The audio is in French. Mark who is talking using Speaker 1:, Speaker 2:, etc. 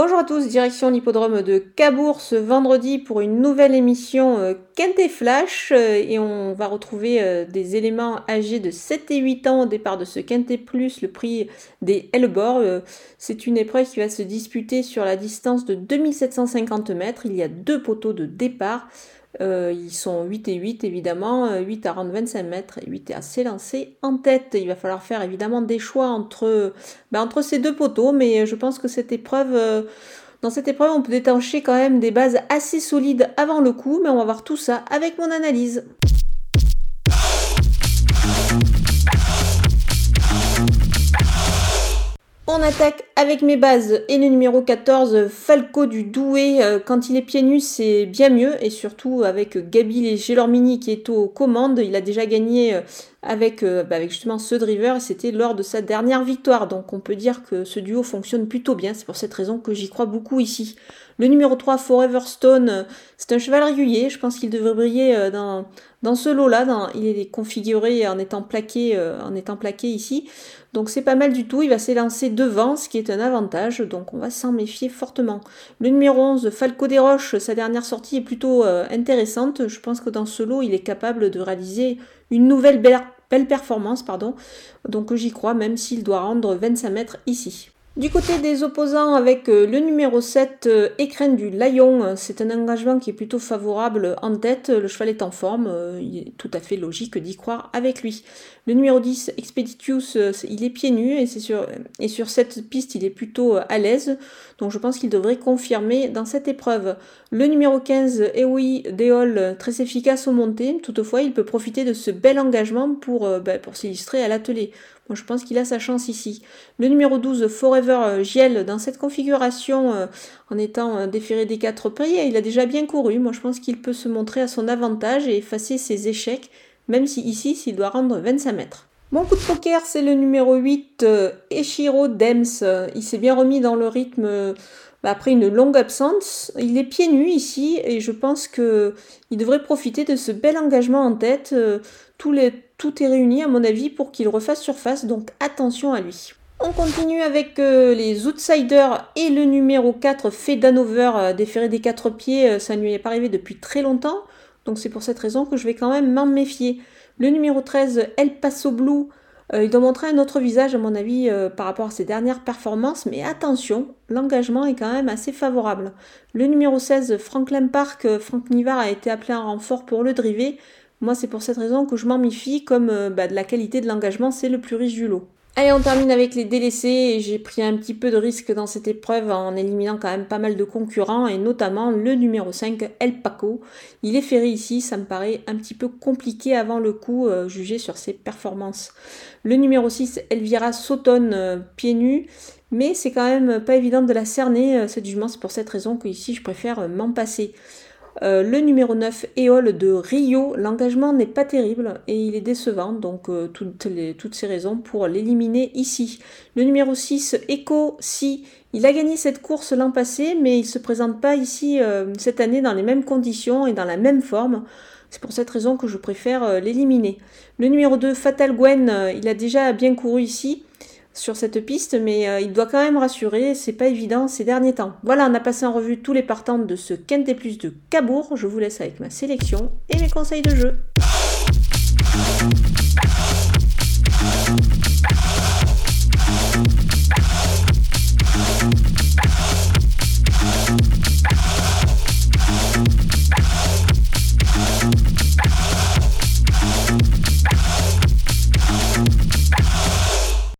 Speaker 1: Bonjour à tous, direction l'hippodrome de Cabourg ce vendredi pour une nouvelle émission euh, Quintet Flash euh, et on va retrouver euh, des éléments âgés de 7 et 8 ans au départ de ce Quintet Plus, le prix des Hellebor. C'est une épreuve qui va se disputer sur la distance de 2750 mètres. Il y a deux poteaux de départ. Euh, ils sont 8 et 8 évidemment, 8 à rendre 25 mètres et 8 à s'élancer en tête. Il va falloir faire évidemment des choix entre, ben, entre ces deux poteaux, mais je pense que cette épreuve, euh, dans cette épreuve, on peut détancher quand même des bases assez solides avant le coup, mais on va voir tout ça avec mon analyse. On attaque avec mes bases et le numéro 14, Falco du Douai. Euh, quand il est pieds nus, c'est bien mieux. Et surtout avec Gabi Gelormini qui est aux commandes. Il a déjà gagné euh, avec, euh, bah, avec justement ce driver c'était lors de sa dernière victoire. Donc on peut dire que ce duo fonctionne plutôt bien. C'est pour cette raison que j'y crois beaucoup ici. Le numéro 3, Forever Stone, c'est un cheval régulier. Je pense qu'il devrait briller dans, dans ce lot-là. Il est configuré en étant plaqué, ici. Donc c'est pas mal du tout, il va s'élancer devant, ce qui est un avantage, donc on va s'en méfier fortement. Le numéro 11, Falco des Roches, sa dernière sortie est plutôt euh, intéressante. Je pense que dans ce lot, il est capable de réaliser une nouvelle belle, performance, pardon. Donc j'y crois, même s'il doit rendre 25 mètres ici. Du côté des opposants, avec euh, le numéro 7, euh, Écrin du Lion, euh, c'est un engagement qui est plutôt favorable en tête. Le cheval est en forme, il est tout à fait logique d'y croire avec lui. Le numéro 10, Expeditius, il est pieds nus et, sur, et sur cette piste, il est plutôt à l'aise. Donc je pense qu'il devrait confirmer dans cette épreuve. Le numéro 15, Eoi Deol, très efficace au monté. Toutefois, il peut profiter de ce bel engagement pour, ben, pour s'illustrer à l'atelier je pense qu'il a sa chance ici. Le numéro 12, Forever euh, Giel, dans cette configuration, euh, en étant euh, déféré des quatre prix, il a déjà bien couru. Moi, je pense qu'il peut se montrer à son avantage et effacer ses échecs, même si ici, s'il doit rendre 25 mètres. Mon coup de poker, c'est le numéro 8, Eshiro Dems. Il s'est bien remis dans le rythme bah, après une longue absence. Il est pieds nus ici et je pense qu'il devrait profiter de ce bel engagement en tête. Tous les tout est réuni à mon avis pour qu'il refasse surface, donc attention à lui. On continue avec euh, les Outsiders et le numéro 4, Fedanover, euh, déféré des quatre pieds, euh, ça ne lui est pas arrivé depuis très longtemps, donc c'est pour cette raison que je vais quand même m'en méfier. Le numéro 13, El Paso Blue, il doit montrer un autre visage à mon avis par rapport à ses dernières performances, mais attention, l'engagement est quand même assez favorable. Le numéro 16, Franklin Park, Frank Nivard a été appelé en renfort pour le driver, moi, c'est pour cette raison que je m'en méfie, comme euh, bah, de la qualité de l'engagement, c'est le plus riche du lot. Allez, on termine avec les délaissés. J'ai pris un petit peu de risque dans cette épreuve en éliminant quand même pas mal de concurrents et notamment le numéro 5, El Paco. Il est ferré ici, ça me paraît un petit peu compliqué avant le coup, euh, jugé sur ses performances. Le numéro 6, Elvira Sautonne, euh, pieds nus. Mais c'est quand même pas évident de la cerner, cette jugement. C'est pour cette raison que ici je préfère m'en passer. Euh, le numéro 9, Éole de Rio, l'engagement n'est pas terrible et il est décevant, donc euh, toutes, ces raisons pour l'éliminer ici. Le numéro 6, Echo, si, il a gagné cette course l'an passé, mais il ne se présente pas ici euh, cette année dans les mêmes conditions et dans la même forme. C'est pour cette raison que je préfère l'éliminer. Le numéro 2, Fatal Gwen, il a déjà bien couru ici sur cette piste, mais euh, il doit quand même rassurer, c'est pas évident ces derniers temps. Voilà, on a passé en revue tous les partants de ce Quintet Plus de Cabourg. Je vous laisse avec ma sélection et mes conseils de jeu.